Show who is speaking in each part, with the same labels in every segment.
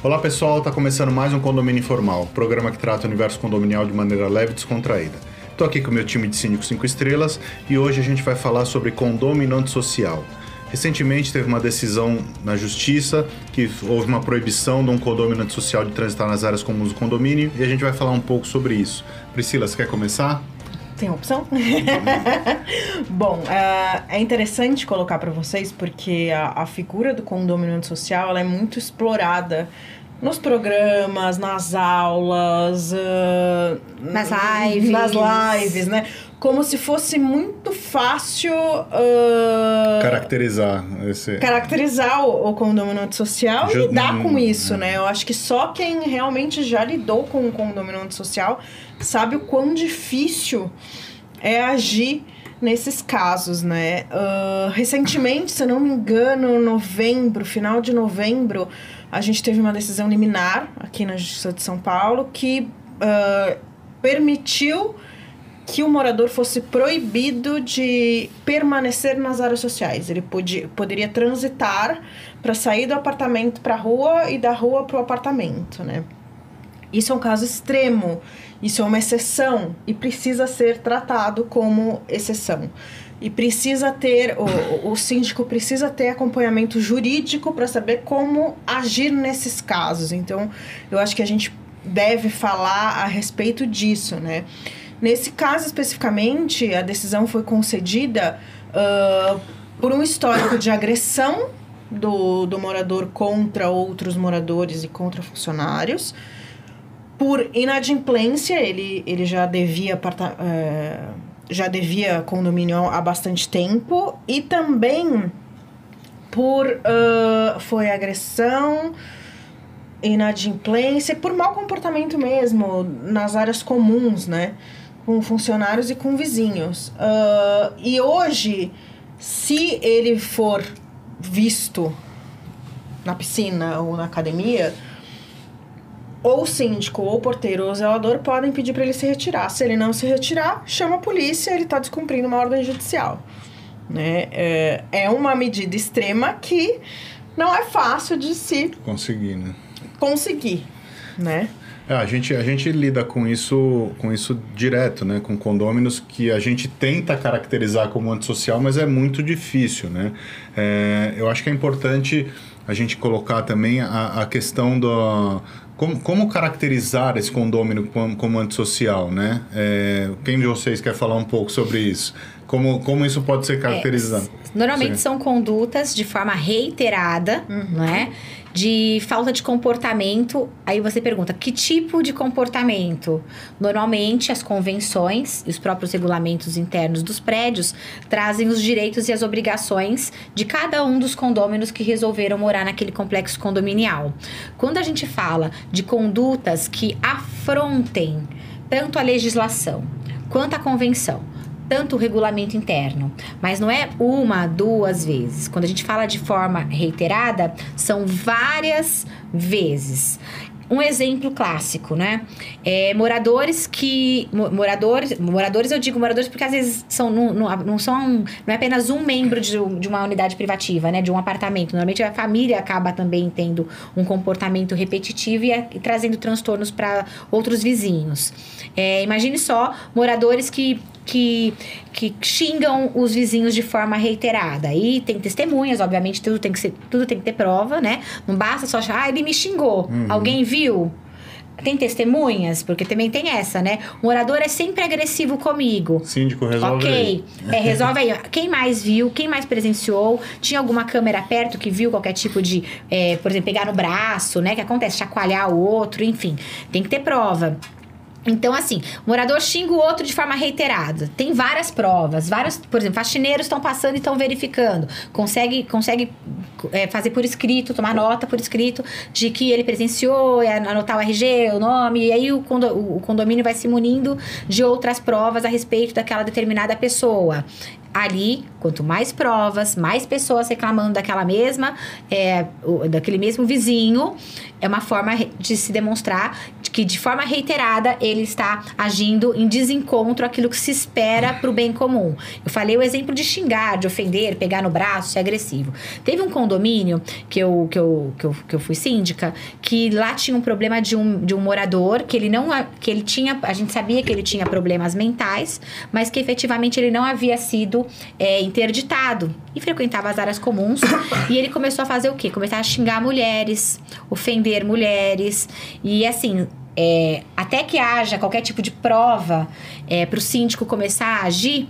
Speaker 1: Olá pessoal, está começando mais um Condomínio Informal, programa que trata o universo condominial de maneira leve e descontraída. Estou aqui com o meu time de síndicos 5 estrelas e hoje a gente vai falar sobre condomínio antissocial. Recentemente teve uma decisão na justiça que houve uma proibição de um condomínio antissocial de transitar nas áreas comuns do condomínio e a gente vai falar um pouco sobre isso. Priscila, você quer começar?
Speaker 2: Tem opção? Bom, uh, é interessante colocar para vocês porque a, a, figura do condomínio antissocial ela é muito explorada nos programas, nas aulas, uh,
Speaker 3: nas lives.
Speaker 2: Nas lives, né? Como se fosse muito fácil. Uh,
Speaker 1: caracterizar esse.
Speaker 2: Caracterizar o, o condomínio antissocial Ju... e lidar com isso, né? Eu acho que só quem realmente já lidou com o condomínio antissocial sabe o quão difícil é agir nesses casos, né? Uh, recentemente, se eu não me engano, novembro, final de novembro, a gente teve uma decisão liminar aqui na Justiça de São Paulo que uh, permitiu que o morador fosse proibido de permanecer nas áreas sociais. Ele podia, poderia transitar para sair do apartamento para a rua e da rua para o apartamento, né? Isso é um caso extremo, isso é uma exceção e precisa ser tratado como exceção. E precisa ter, o, o síndico precisa ter acompanhamento jurídico para saber como agir nesses casos. Então, eu acho que a gente deve falar a respeito disso, né? Nesse caso especificamente, a decisão foi concedida uh, por um histórico de agressão do, do morador contra outros moradores e contra funcionários por inadimplência, ele, ele já devia é, já devia condomínio há bastante tempo e também por uh, foi agressão, inadimplência, por mau comportamento mesmo nas áreas comuns, né, com funcionários e com vizinhos. Uh, e hoje, se ele for visto na piscina ou na academia, ou o síndico, ou o porteiro, ou o zelador podem pedir para ele se retirar. Se ele não se retirar, chama a polícia, ele está descumprindo uma ordem judicial. Né? É, é uma medida extrema que não é fácil de se
Speaker 1: conseguir, né?
Speaker 2: Conseguir, né?
Speaker 1: É, a gente, a gente lida com isso, com isso direto, né? Com condôminos que a gente tenta caracterizar como antissocial, mas é muito difícil, né? É, eu acho que é importante a gente colocar também a, a questão do, como, como caracterizar esse condômino como, como antissocial, né? É, quem de vocês quer falar um pouco sobre isso? Como, como isso pode ser caracterizado?
Speaker 3: É, normalmente Sim. são condutas de forma reiterada, uhum. não é? de falta de comportamento. Aí você pergunta, que tipo de comportamento? Normalmente, as convenções e os próprios regulamentos internos dos prédios trazem os direitos e as obrigações de cada um dos condôminos que resolveram morar naquele complexo condominial. Quando a gente fala de condutas que afrontem tanto a legislação quanto a convenção, tanto o regulamento interno, mas não é uma, duas vezes. Quando a gente fala de forma reiterada, são várias vezes. Um exemplo clássico, né? É, moradores que. Moradores, moradores, eu digo moradores porque às vezes são, não, não, não são. Não é apenas um membro de, de uma unidade privativa, né? De um apartamento. Normalmente a família acaba também tendo um comportamento repetitivo e, e trazendo transtornos para outros vizinhos. É, imagine só moradores que que, que xingam os vizinhos de forma reiterada. E tem testemunhas, obviamente, tudo tem que, ser, tudo tem que ter prova, né? Não basta só achar, ah, ele me xingou. Uhum. Alguém viu? Tem testemunhas? Porque também tem essa, né? O morador é sempre agressivo comigo.
Speaker 1: Síndico, resolve
Speaker 3: Ok.
Speaker 1: Aí.
Speaker 3: É, resolve aí. Quem mais viu? Quem mais presenciou? Tinha alguma câmera perto que viu qualquer tipo de... É, por exemplo, pegar no braço, né? Que acontece, chacoalhar o outro, enfim. Tem que ter prova. Então, assim, o morador xinga o outro de forma reiterada. Tem várias provas, vários, por exemplo, faxineiros estão passando e estão verificando. Consegue, consegue é, fazer por escrito, tomar nota por escrito de que ele presenciou, é, anotar o RG, o nome, e aí o, o condomínio vai se munindo de outras provas a respeito daquela determinada pessoa ali, quanto mais provas, mais pessoas reclamando daquela mesma, é, daquele mesmo vizinho, é uma forma de se demonstrar que de forma reiterada ele está agindo em desencontro àquilo que se espera para o bem comum. Eu falei o exemplo de xingar, de ofender, pegar no braço, ser agressivo. Teve um condomínio que eu, que eu, que eu, que eu fui síndica, que lá tinha um problema de um, de um morador que ele não que ele tinha, a gente sabia que ele tinha problemas mentais, mas que efetivamente ele não havia sido é, interditado e frequentava as áreas comuns. e ele começou a fazer o quê? Começar a xingar mulheres, ofender mulheres e assim é, até que haja qualquer tipo de prova é, para o síndico começar a agir,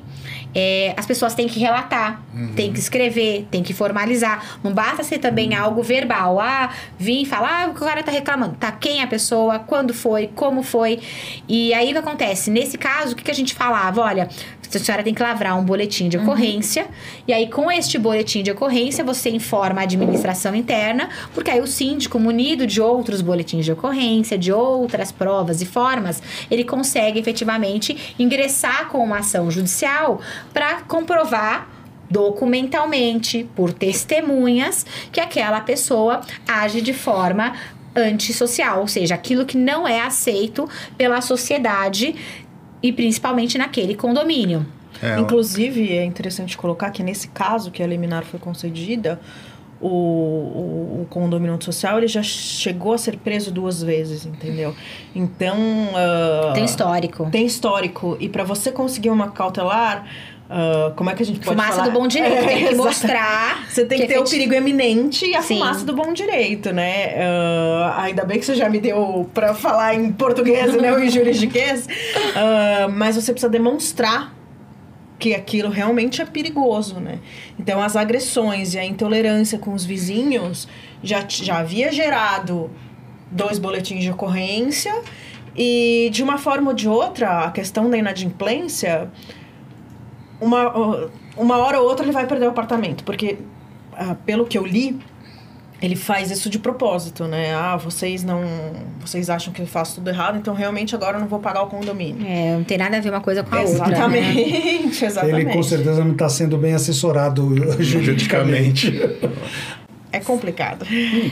Speaker 3: é, as pessoas têm que relatar, uhum. têm que escrever, têm que formalizar. Não basta ser também uhum. algo verbal. Ah, vim falar, ah, o cara tá reclamando. Tá, quem é a pessoa, quando foi, como foi. E aí o que acontece? Nesse caso, o que, que a gente falava? Olha, a senhora tem que lavrar um boletim de uhum. ocorrência. Uhum. E aí, com este boletim de ocorrência, você informa a administração interna, porque aí o síndico, munido de outros boletins de ocorrência, de outras provas e formas, ele consegue efetivamente ingressar com uma ação judicial para comprovar documentalmente, por testemunhas, que aquela pessoa age de forma antissocial, ou seja, aquilo que não é aceito pela sociedade e principalmente naquele condomínio.
Speaker 2: É, Inclusive, é interessante colocar que nesse caso que a liminar foi concedida, o, o, o condomínio social ele já chegou a ser preso duas vezes, entendeu? Então. Uh,
Speaker 3: tem histórico.
Speaker 2: Tem histórico. E para você conseguir uma cautelar. Uh, como é que a gente pode
Speaker 3: fumaça
Speaker 2: falar?
Speaker 3: do bom direito, é, tem que mostrar.
Speaker 2: Você tem que, que ter o perigo eminente e a Sim. fumaça do bom direito, né? Uh, ainda bem que você já me deu para falar em português e não em juridiquês. Uh, mas você precisa demonstrar que aquilo realmente é perigoso, né? Então, as agressões e a intolerância com os vizinhos já, já havia gerado dois boletins de ocorrência e, de uma forma ou de outra, a questão da inadimplência, uma, uma hora ou outra ele vai perder o apartamento, porque, ah, pelo que eu li, ele faz isso de propósito, né? Ah, vocês não. Vocês acham que eu faço tudo errado, então realmente agora eu não vou pagar o condomínio.
Speaker 3: É, não tem nada a ver uma coisa com a
Speaker 2: exatamente,
Speaker 3: outra.
Speaker 2: Exatamente, né? exatamente.
Speaker 4: Ele com certeza não está sendo bem assessorado juridicamente.
Speaker 2: É complicado.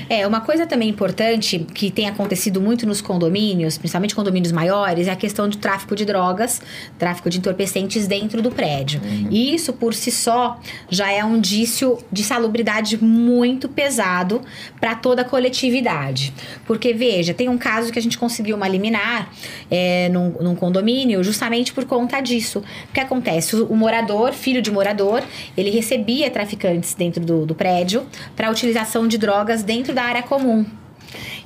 Speaker 3: É, uma coisa também importante que tem acontecido muito nos condomínios, principalmente condomínios maiores, é a questão do tráfico de drogas, tráfico de entorpecentes dentro do prédio. Uhum. E isso, por si só, já é um indício de salubridade muito pesado para toda a coletividade. Porque, veja, tem um caso que a gente conseguiu uma liminar é, num, num condomínio justamente por conta disso. O que acontece? O, o morador, filho de morador, ele recebia traficantes dentro do, do prédio para utilizar utilização de drogas dentro da área comum.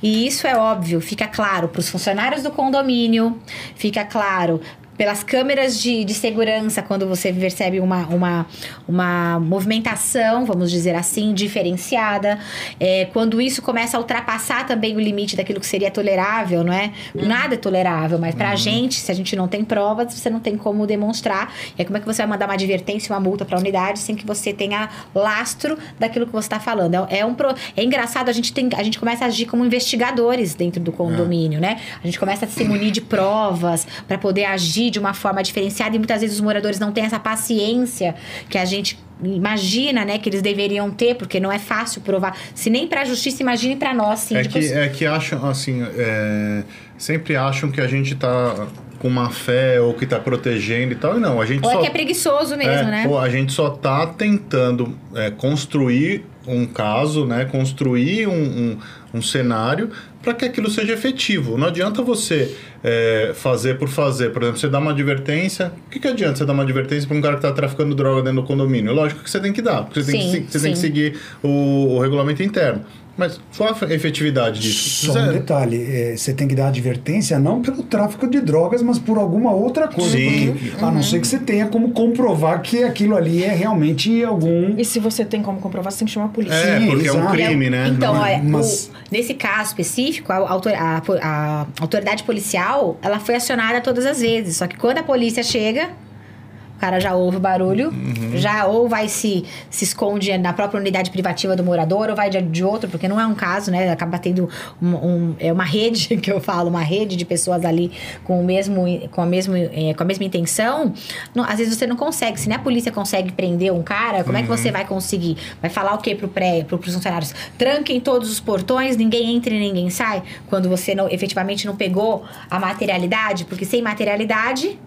Speaker 3: E isso é óbvio, fica claro para os funcionários do condomínio, fica claro pelas câmeras de, de segurança, quando você percebe uma, uma, uma movimentação, vamos dizer assim, diferenciada. É, quando isso começa a ultrapassar também o limite daquilo que seria tolerável, não é? Nada é tolerável, mas pra uhum. gente, se a gente não tem provas, você não tem como demonstrar. E aí, como é que você vai mandar uma advertência, uma multa pra unidade sem que você tenha lastro daquilo que você está falando? É, é, um pro... é engraçado, a gente, tem, a gente começa a agir como investigadores dentro do condomínio, é. né? A gente começa a se munir de provas para poder agir de uma forma diferenciada e muitas vezes os moradores não têm essa paciência que a gente imagina, né, que eles deveriam ter, porque não é fácil provar. Se nem para a justiça, imagine para nós, síndicos.
Speaker 1: É que, é que acham, assim, é, sempre acham que a gente está com uma fé ou que está protegendo e tal, e não, a gente
Speaker 3: ou
Speaker 1: só...
Speaker 3: é que é preguiçoso mesmo, é, né?
Speaker 1: Pô, a gente só está tentando é, construir um caso, né, construir um, um, um cenário para que aquilo seja efetivo. Não adianta você é, fazer por fazer. Por exemplo, você dá uma advertência. O que, que adianta você dar uma advertência para um cara que está traficando droga dentro do condomínio? Lógico que você tem que dar, porque você, sim, tem, que, você tem que seguir o, o regulamento interno. Mas qual a efetividade disso?
Speaker 4: Só um detalhe, é, você tem que dar advertência não pelo tráfico de drogas, mas por alguma outra coisa. Sim. Porque, uhum. A não ser que você tenha como comprovar que aquilo ali é realmente algum...
Speaker 2: E se você tem como comprovar, você tem que chamar a polícia.
Speaker 1: É,
Speaker 2: Sim,
Speaker 1: porque exato. é um crime, né?
Speaker 3: Então, é, mas... o, nesse caso específico, a, a, a autoridade policial, ela foi acionada todas as vezes. Só que quando a polícia chega cara já ouve o barulho, uhum. já ou vai se, se esconde na própria unidade privativa do morador, ou vai de, de outro, porque não é um caso, né? Acaba tendo um, um, é uma rede, que eu falo, uma rede de pessoas ali com o mesmo, com a, mesmo, é, com a mesma intenção. Não, às vezes você não consegue. Se nem a polícia consegue prender um cara, como uhum. é que você uhum. vai conseguir? Vai falar o quê pro pré, pro, pros funcionários? Tranquem todos os portões, ninguém entra e ninguém sai, quando você não, efetivamente não pegou a materialidade, porque sem materialidade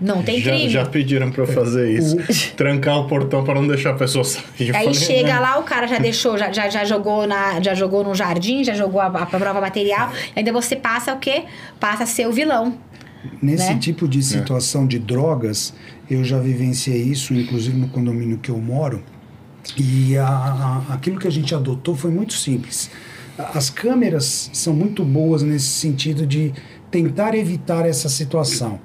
Speaker 3: não tem
Speaker 1: já,
Speaker 3: crime.
Speaker 1: Já pediram pra eu fazer isso. Trancar o portão para não deixar a pessoa sair.
Speaker 3: Aí falei, chega né? lá, o cara já deixou, já, já, já, jogou na, já jogou no jardim, já jogou a, a prova material. Ainda você passa o quê? Passa a ser o vilão.
Speaker 4: Nesse né? tipo de situação é. de drogas, eu já vivenciei isso, inclusive no condomínio que eu moro. E a, a, aquilo que a gente adotou foi muito simples. As câmeras são muito boas nesse sentido de tentar evitar essa situação.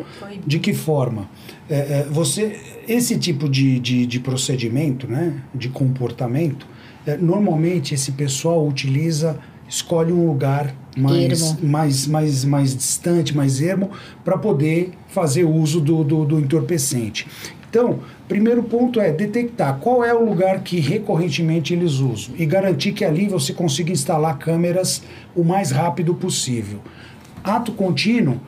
Speaker 4: De que forma? É, é, você, esse tipo de, de, de, procedimento, né, de comportamento, é, normalmente esse pessoal utiliza, escolhe um lugar mais, mais, mais, mais distante, mais ermo, para poder fazer uso do, do, do entorpecente. Então, primeiro ponto é detectar qual é o lugar que recorrentemente eles usam e garantir que ali você consiga instalar câmeras o mais rápido possível. Ato contínuo,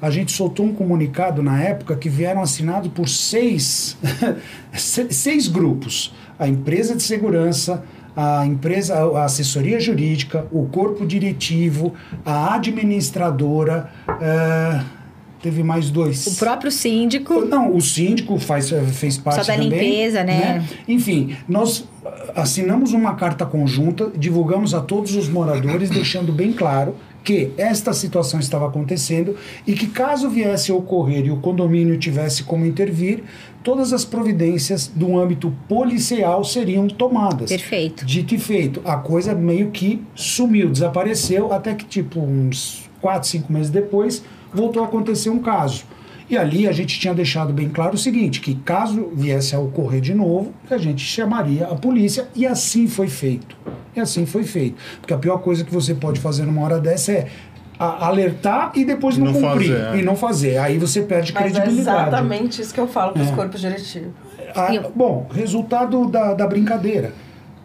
Speaker 4: a gente soltou um comunicado na época que vieram assinados por seis, seis grupos. A empresa de segurança, a empresa, a assessoria jurídica, o corpo diretivo, a administradora. Uh, teve mais dois.
Speaker 3: O próprio síndico.
Speaker 4: Não, o síndico faz, fez parte
Speaker 3: Só da
Speaker 4: também,
Speaker 3: limpeza, né? né?
Speaker 4: Enfim, nós assinamos uma carta conjunta, divulgamos a todos os moradores, deixando bem claro que esta situação estava acontecendo e que caso viesse a ocorrer e o condomínio tivesse como intervir, todas as providências do âmbito policial seriam tomadas.
Speaker 3: Perfeito.
Speaker 4: Dito e feito, a coisa meio que sumiu, desapareceu, até que tipo uns quatro, cinco meses depois voltou a acontecer um caso. E ali a gente tinha deixado bem claro o seguinte, que caso viesse a ocorrer de novo, a gente chamaria a polícia e assim foi feito. E assim foi feito. Porque a pior coisa que você pode fazer numa hora dessa é alertar e depois não, não cumprir fazer, é. e não fazer. Aí você perde Mas é credibilidade.
Speaker 2: É exatamente isso que eu falo para os é. corpos diretivos.
Speaker 4: Ah, bom, resultado da, da brincadeira.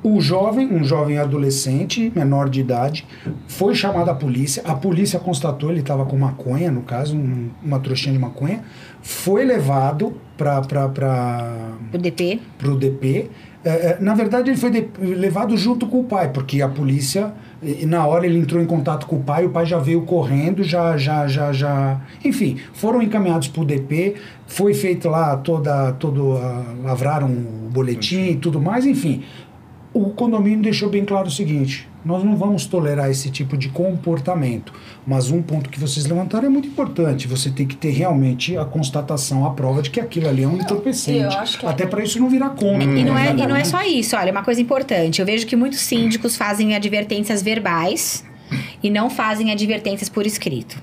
Speaker 4: O jovem, um jovem adolescente, menor de idade, foi chamado à polícia. A polícia constatou, ele estava com maconha, no caso, um, uma trouxinha de maconha. Foi levado para
Speaker 3: o DP.
Speaker 4: Pro DP. É, é, na verdade, ele foi de, levado junto com o pai, porque a polícia, na hora ele entrou em contato com o pai, o pai já veio correndo, já, já, já, já. Enfim, foram encaminhados para o DP, foi feito lá toda, todo, uh, lavraram o boletim e tudo mais, enfim o condomínio deixou bem claro o seguinte: nós não vamos tolerar esse tipo de comportamento. Mas um ponto que vocês levantaram é muito importante. Você tem que ter realmente a constatação, a prova de que aquilo ali é um entorpecente. É Até para isso não virar conta.
Speaker 3: E, não é, e não é só isso. Olha, uma coisa importante. Eu vejo que muitos síndicos fazem advertências verbais e não fazem advertências por escrito.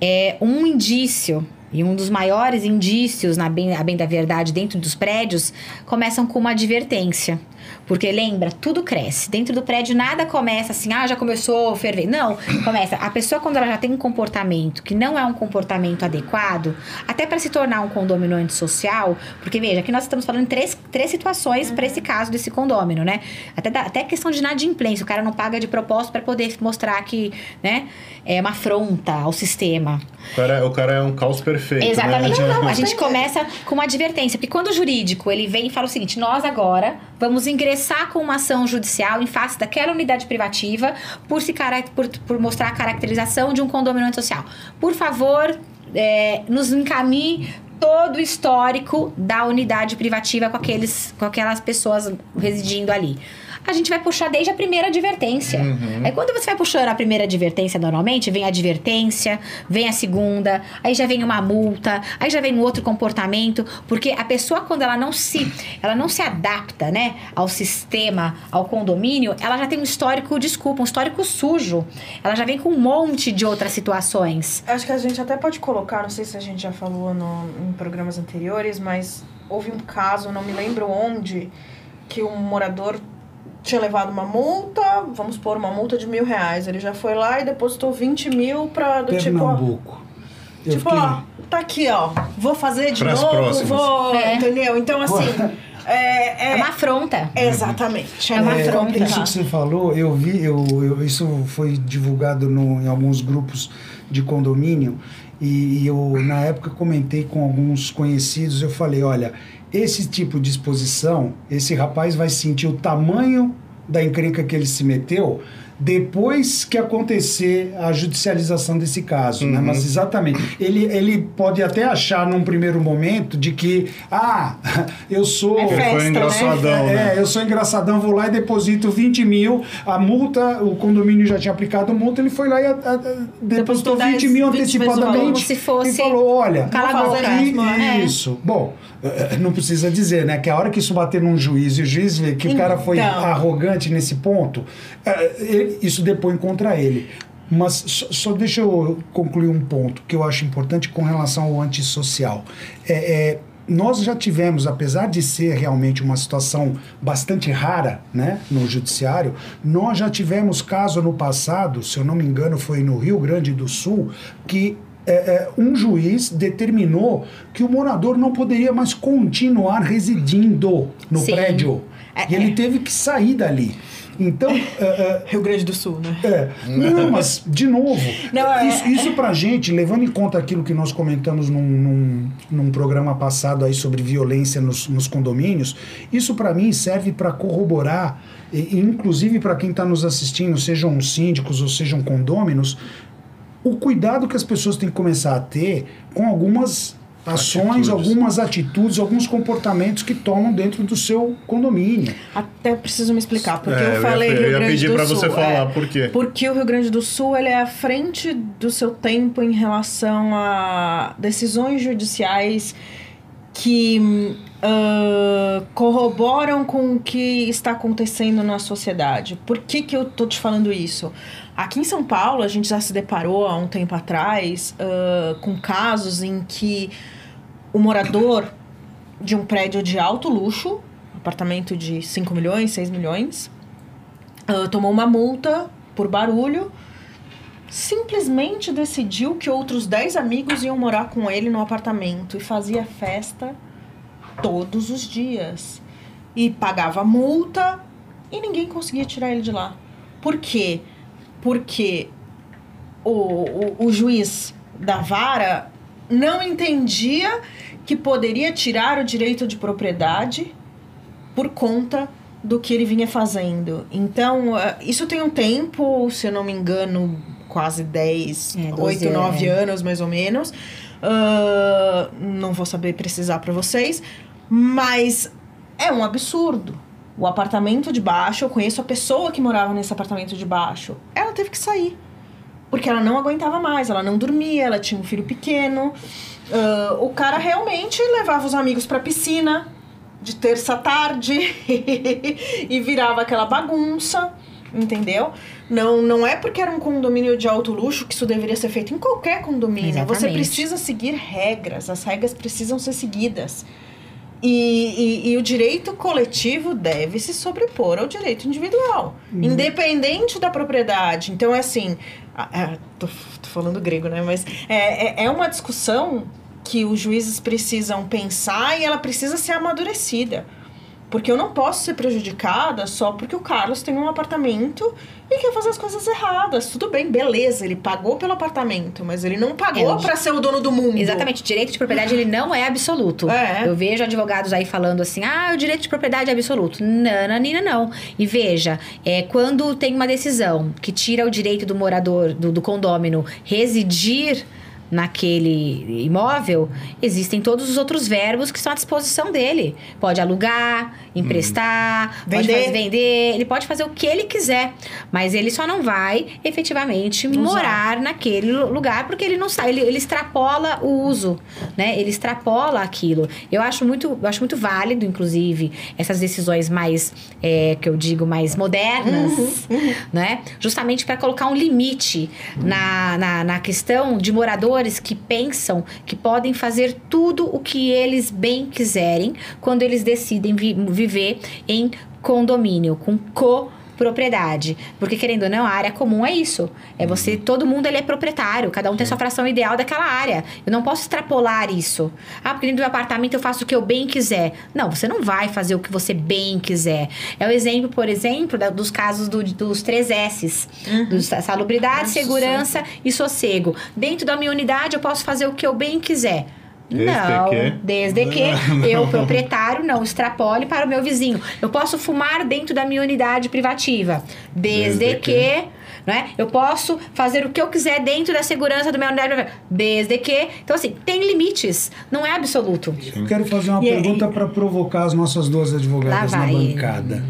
Speaker 3: É um indício e um dos maiores indícios, na bem, a bem da verdade, dentro dos prédios, começam com uma advertência. Porque lembra, tudo cresce. Dentro do prédio nada começa assim, ah, já começou a ferver. Não, começa. A pessoa, quando ela já tem um comportamento que não é um comportamento adequado, até para se tornar um condomínio antissocial, porque veja, aqui nós estamos falando três, três situações uhum. para esse caso desse condomínio, né? Até, da, até questão de inadimplência, o cara não paga de propósito para poder mostrar que, né, é uma afronta ao sistema.
Speaker 1: O cara, o cara é um caos perfeito.
Speaker 3: Né? Exatamente. Né? Não, não, a gente começa com uma advertência, porque quando o jurídico ele vem e fala o seguinte: nós agora vamos ingressar com uma ação judicial em face daquela unidade privativa por, se por, por mostrar a caracterização de um condomínio social. Por favor, é, nos encaminhe todo o histórico da unidade privativa com, aqueles, com aquelas pessoas residindo ali a gente vai puxar desde a primeira advertência. Uhum. Aí quando você vai puxando a primeira advertência normalmente, vem a advertência, vem a segunda, aí já vem uma multa, aí já vem um outro comportamento, porque a pessoa quando ela não se, ela não se adapta, né, ao sistema, ao condomínio, ela já tem um histórico, desculpa, um histórico sujo. Ela já vem com um monte de outras situações.
Speaker 2: Acho que a gente até pode colocar, não sei se a gente já falou no, em programas anteriores, mas houve um caso, não me lembro onde, que um morador tinha levado uma multa, vamos pôr uma multa de mil reais. Ele já foi lá e depositou 20 mil pra do
Speaker 4: Pernambuco.
Speaker 2: tipo. Eu tipo, fiquei... ó, tá aqui, ó. Vou fazer de
Speaker 1: Pras
Speaker 2: novo,
Speaker 1: próximas.
Speaker 2: vou.
Speaker 3: É.
Speaker 2: Entendeu? Então, assim. É,
Speaker 3: É
Speaker 2: é,
Speaker 3: uma afronta.
Speaker 2: Exatamente.
Speaker 3: É uma
Speaker 2: muito
Speaker 3: afronta.
Speaker 4: Isso que você falou, eu vi, eu, eu- isso foi divulgado no, em alguns grupos de condomínio e, e eu na época comentei com alguns conhecidos, eu falei, olha, esse tipo de exposição, esse rapaz vai sentir o tamanho da encrenca que ele se meteu depois que acontecer a judicialização desse caso, né? Mas exatamente, ele, ele pode até achar num primeiro momento de que, ah, eu sou...
Speaker 2: É festa,
Speaker 1: Foi
Speaker 2: né?
Speaker 1: engraçadão, né?
Speaker 4: É, eu sou engraçadão, vou lá e deposito 20 mil. A multa, o condomínio já tinha aplicado a multa, ele foi lá e a, a- depositou
Speaker 2: Depositou
Speaker 4: 20
Speaker 2: 10,
Speaker 4: mil
Speaker 2: 20 vezes o
Speaker 4: antecipadamente.
Speaker 3: valor. Se fosse
Speaker 4: E falou: olha,
Speaker 3: cala a
Speaker 2: Vou
Speaker 3: boca.
Speaker 2: fazer mesmo, é.
Speaker 4: isso. Bom, eh, não precisa dizer, né? Que a hora que isso bater num juiz e o juiz vê que o cara foi
Speaker 2: Então.
Speaker 4: arrogante nesse ponto, eh, isso depõe contra ele. Mas só, só deixa eu concluir um ponto que eu acho importante com relação ao antissocial. É, é, nós já tivemos, apesar de ser realmente uma situação bastante rara né, no judiciário, nós já tivemos caso no passado, se eu não me engano, foi no Rio Grande do Sul, que é, é, um juiz determinou que o morador não poderia mais continuar residindo no
Speaker 3: Sim.
Speaker 4: prédio.
Speaker 2: É,
Speaker 4: e ele
Speaker 2: é.
Speaker 4: teve que sair dali. Então, é, é,
Speaker 2: Rio Grande do Sul, né?
Speaker 4: é, não, mas de novo,
Speaker 2: Não, é-
Speaker 4: isso, isso pra gente, levando em conta aquilo que nós comentamos num, num, num programa passado aí sobre violência nos, nos condomínios, isso pra mim serve para corroborar, e, e inclusive para quem está nos assistindo, sejam síndicos ou sejam condôminos, o cuidado que as pessoas têm que começar a ter com algumas ações,
Speaker 1: Atitudes.
Speaker 4: algumas atitudes, alguns comportamentos que tomam dentro do seu condomínio.
Speaker 2: Até preciso me explicar, porque
Speaker 1: É, eu
Speaker 2: eu
Speaker 1: ia-
Speaker 2: falei
Speaker 1: eu
Speaker 2: Rio
Speaker 1: ia
Speaker 2: Grande
Speaker 1: pedir
Speaker 2: Sul.
Speaker 1: você falar,
Speaker 2: é.
Speaker 1: por quê?
Speaker 2: Porque o Rio Grande do Sul ele é à frente do seu tempo em relação a decisões judiciais que ah, corroboram com o que está acontecendo na sociedade. Por que, que eu tô te falando isso? Aqui em São Paulo, a gente já se deparou há um tempo atrás ah, com casos em que o morador de um prédio de alto luxo, apartamento de 5 milhões, 6 milhões, ah, tomou uma multa por barulho, simplesmente decidiu que outros 10 amigos iam morar com ele no apartamento e fazia festa todos os dias. E pagava multa e ninguém conseguia tirar ele de lá. Por quê? Porque o, o, o juiz da vara não entendia que poderia tirar o direito de propriedade por conta do que ele vinha fazendo. Então, eh, isso tem um tempo, se eu não me engano, quase 10,
Speaker 3: É, 12
Speaker 2: 8, 9
Speaker 3: é.
Speaker 2: anos mais ou menos. Ah, não vou saber precisar para vocês, mas é um absurdo. O apartamento de baixo, eu conheço a pessoa que morava nesse apartamento de baixo. Ela teve que sair. Porque ela não aguentava mais, ela não dormia, ela tinha um filho pequeno. Ah, o cara realmente levava os amigos pra piscina de terça à tarde e virava aquela bagunça, entendeu? Não, não é porque era um condomínio de alto luxo que isso deveria ser feito em qualquer condomínio. Você
Speaker 3: Exatamente.
Speaker 2: precisa seguir regras, as regras precisam ser seguidas. E, e- e o direito coletivo deve se sobrepor ao direito individual, independente da propriedade. Então, é assim, a- tô, tô falando grego, né? Mas é, é, é uma discussão que os juízes precisam pensar e ela precisa ser amadurecida. Porque eu não posso ser prejudicada só porque o Carlos tem um apartamento e quer fazer as coisas erradas. Tudo bem, beleza, ele pagou pelo apartamento, mas ele não pagou
Speaker 3: É,
Speaker 2: pra ser o dono do mundo.
Speaker 3: Exatamente, o direito de propriedade ele não é absoluto.
Speaker 2: É.
Speaker 3: Eu vejo advogados aí falando assim: ah, o direito de propriedade é absoluto. Não, não. E veja, é, quando tem uma decisão que tira o direito do morador, do, do condômino, residir naquele imóvel, existem todos os outros verbos que estão à disposição dele. Pode alugar, emprestar, pode
Speaker 2: Vender.
Speaker 3: fazer vender, ele pode fazer o que ele quiser, mas ele só não vai efetivamente morar naquele lu- lugar porque ele não sabe, ele, ele extrapola o uso, né? Ele extrapola aquilo. Eu acho muito, eu acho muito válido, inclusive, essas decisões mais, é, que eu digo, mais modernas, né? Justamente para colocar um limite na, na, na questão de que pensam que podem fazer tudo o que eles bem quiserem quando eles decidem vi- viver em condomínio, com propriedade. Porque, querendo ou não, a área comum é isso. É você, todo mundo ele é proprietário, cada um tem sua fração ideal daquela área. Eu não posso extrapolar isso. Ah, porque dentro do apartamento eu faço o que eu bem quiser. Não, você não vai fazer o que você bem quiser. É o exemplo, por exemplo, da, dos casos do, dos três S's. Uhum. Dos, salubridade, Nossa, segurança sim. e sossego. Dentro da minha unidade eu posso fazer o que eu bem quiser. Desde não, que... desde que eu, proprietário, não extrapole para o meu vizinho. Eu posso fumar dentro da minha unidade privativa, desde, desde que, que né? Eu posso fazer o que eu quiser dentro da segurança do meu unidade privativa, desde que. Então, assim, tem limites, não é absoluto.
Speaker 4: Eu quero fazer uma e pergunta para provocar as nossas duas advogadas na bancada.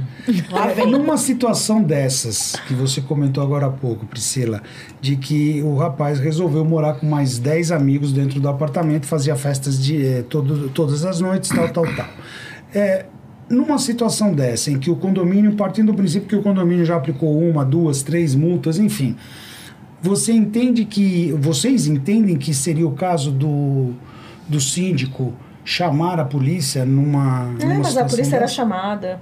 Speaker 4: É, numa situação dessas, que você comentou agora há pouco, Priscila, de que o rapaz resolveu morar com mais 10 amigos dentro do apartamento, fazia festas de eh, todo, todas as noites, tal, tal, tal. É, numa situação dessa, em que o condomínio, partindo do princípio que o condomínio já aplicou uma, duas, três multas, enfim, você entende que. Vocês entendem que seria o caso do, do síndico chamar a polícia numa.
Speaker 2: É,
Speaker 4: numa
Speaker 2: mas a polícia dessa? era chamada.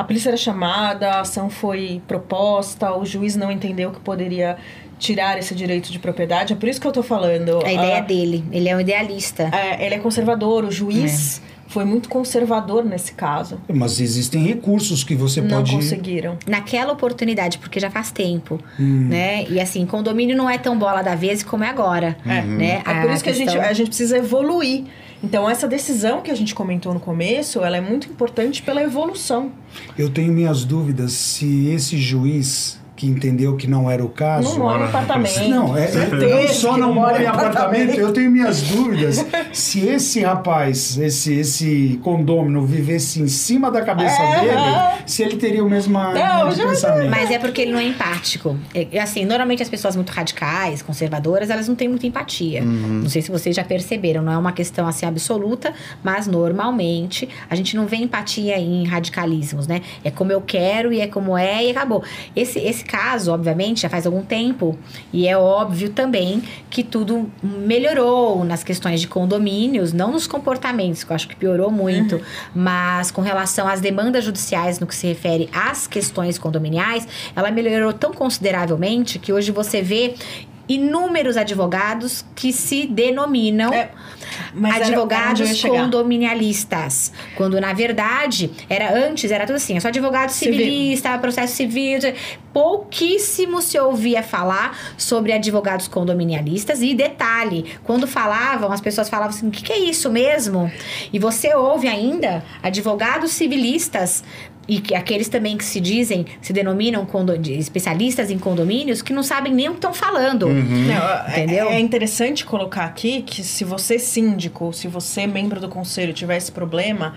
Speaker 2: A polícia era chamada, a ação foi proposta, o juiz não entendeu que poderia tirar esse direito de propriedade. É por isso que eu tô falando.
Speaker 3: A ideia ah, dele, ele é um idealista.
Speaker 2: É, ele é conservador, o juiz. É foi muito conservador nesse caso.
Speaker 4: Mas existem recursos que você
Speaker 2: não
Speaker 4: pode...
Speaker 2: Não conseguiram.
Speaker 3: Naquela oportunidade, porque já faz tempo, hum. né? E assim, condomínio não é tão bola da vez como é agora, é. né?
Speaker 2: É por isso que a, gente, a gente precisa evoluir. Então, essa decisão que a gente comentou no começo, ela é muito importante pela evolução.
Speaker 4: Eu tenho minhas dúvidas se esse juiz que entendeu que não era o caso.
Speaker 2: Não mora em apartamento.
Speaker 4: Não, é, é, não só não mora em apartamento, eu tenho minhas dúvidas se esse rapaz, esse, esse condômino vivesse em cima da cabeça é, dele, se ele teria o mesmo, não, mesmo pensamento.
Speaker 3: Mas é porque ele não é empático. É, assim, normalmente as pessoas muito radicais, conservadoras, elas não têm muita empatia. Uhum. Não sei se vocês já perceberam, não é uma questão assim absoluta, mas normalmente a gente não vê empatia em radicalismos, né? É como eu quero e é como é e acabou. Esse, esse caso, obviamente, já faz algum tempo, e é óbvio também que tudo melhorou nas questões de condomínios, não nos comportamentos, que eu acho que piorou muito, uhum. mas com relação às demandas judiciais no que se refere às questões condominiais, ela melhorou tão consideravelmente que hoje você vê inúmeros advogados que se denominam é, advogados condominialistas. Quando, na verdade, era antes, era tudo assim, é só advogado civilista, civil. processo civil. Pouquíssimo se ouvia falar sobre advogados condominialistas. E detalhe, quando falavam, as pessoas falavam assim: o que, que é isso mesmo? E você ouve ainda advogados civilistas e que aqueles também que se dizem, se denominam especialistas em condomínios, que não sabem nem o que estão falando. Uhum. Não, entendeu?
Speaker 2: É, é, interessante colocar aqui que se você síndico, se você membro do conselho tiver esse problema,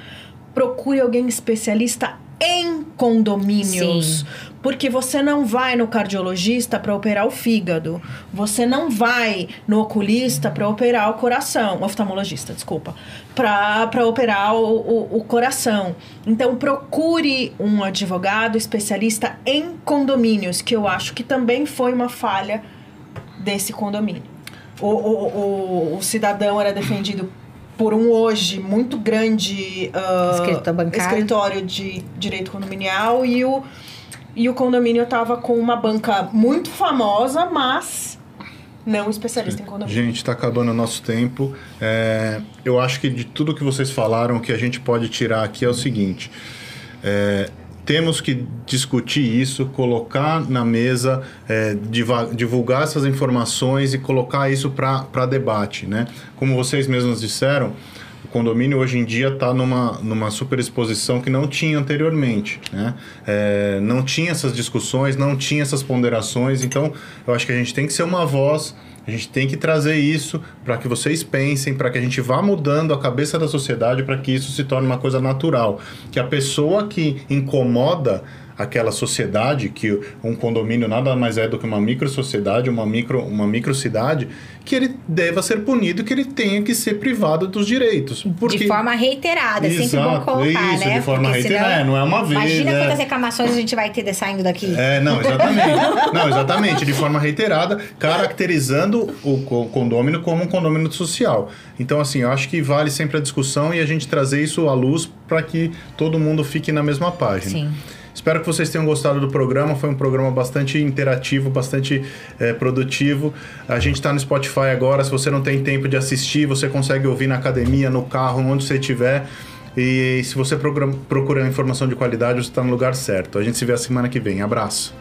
Speaker 2: procure alguém especialista em condomínios. Sim. Porque você não vai no cardiologista para operar o fígado. Você não vai no oculista para operar o coração. Oftalmologista, desculpa. Para operar o, o, o, coração. Então, procure um advogado especialista em condomínios, que eu acho que também foi uma falha desse condomínio. O, o, o, o cidadão era defendido por um hoje muito grande uh, escritório de direito condominial e o, e o condomínio estava com uma banca muito famosa, mas não especialista em condomínio.
Speaker 1: Gente, está acabando o nosso tempo. É, eu acho que de tudo que vocês falaram, o que a gente pode tirar aqui é o seguinte. É, temos que discutir isso, colocar na mesa, é, divulgar essas informações e colocar isso para debate. Né? Como vocês mesmos disseram, condomínio hoje em dia está numa, numa superexposição que não tinha anteriormente. Né? É, não tinha essas discussões, não tinha essas ponderações, então eu acho que a gente tem que ser uma voz a gente tem que trazer isso para que vocês pensem, para que a gente vá mudando a cabeça da sociedade, para que isso se torne uma coisa natural. Que a pessoa que incomoda aquela sociedade, que um condomínio nada mais é do que uma micro sociedade, uma micro, uma micro cidade, que ele deva ser punido, que ele tenha que ser privado dos direitos.
Speaker 3: Porque... De forma reiterada, Exato, sempre bom colocar,
Speaker 1: isso,
Speaker 3: né?
Speaker 1: de forma reiterada, senão... é, não é uma vez.
Speaker 3: Imagina
Speaker 1: é...
Speaker 3: quantas reclamações a gente vai ter saindo daqui.
Speaker 1: É, não, exatamente. não, exatamente, de forma reiterada, caracterizando o condômino como um condômino social. Então, assim, eu acho que vale sempre a discussão e a gente trazer isso à luz para que todo mundo fique na mesma página. Sim. Espero que vocês tenham gostado do programa. Foi um programa bastante interativo, bastante é, produtivo. A gente está no Spotify agora. Se você não tem tempo de assistir, você consegue ouvir na academia, no carro, onde você estiver. E se você procura, procura informação de qualidade, você está no lugar certo. A gente se vê a semana que vem. Abraço.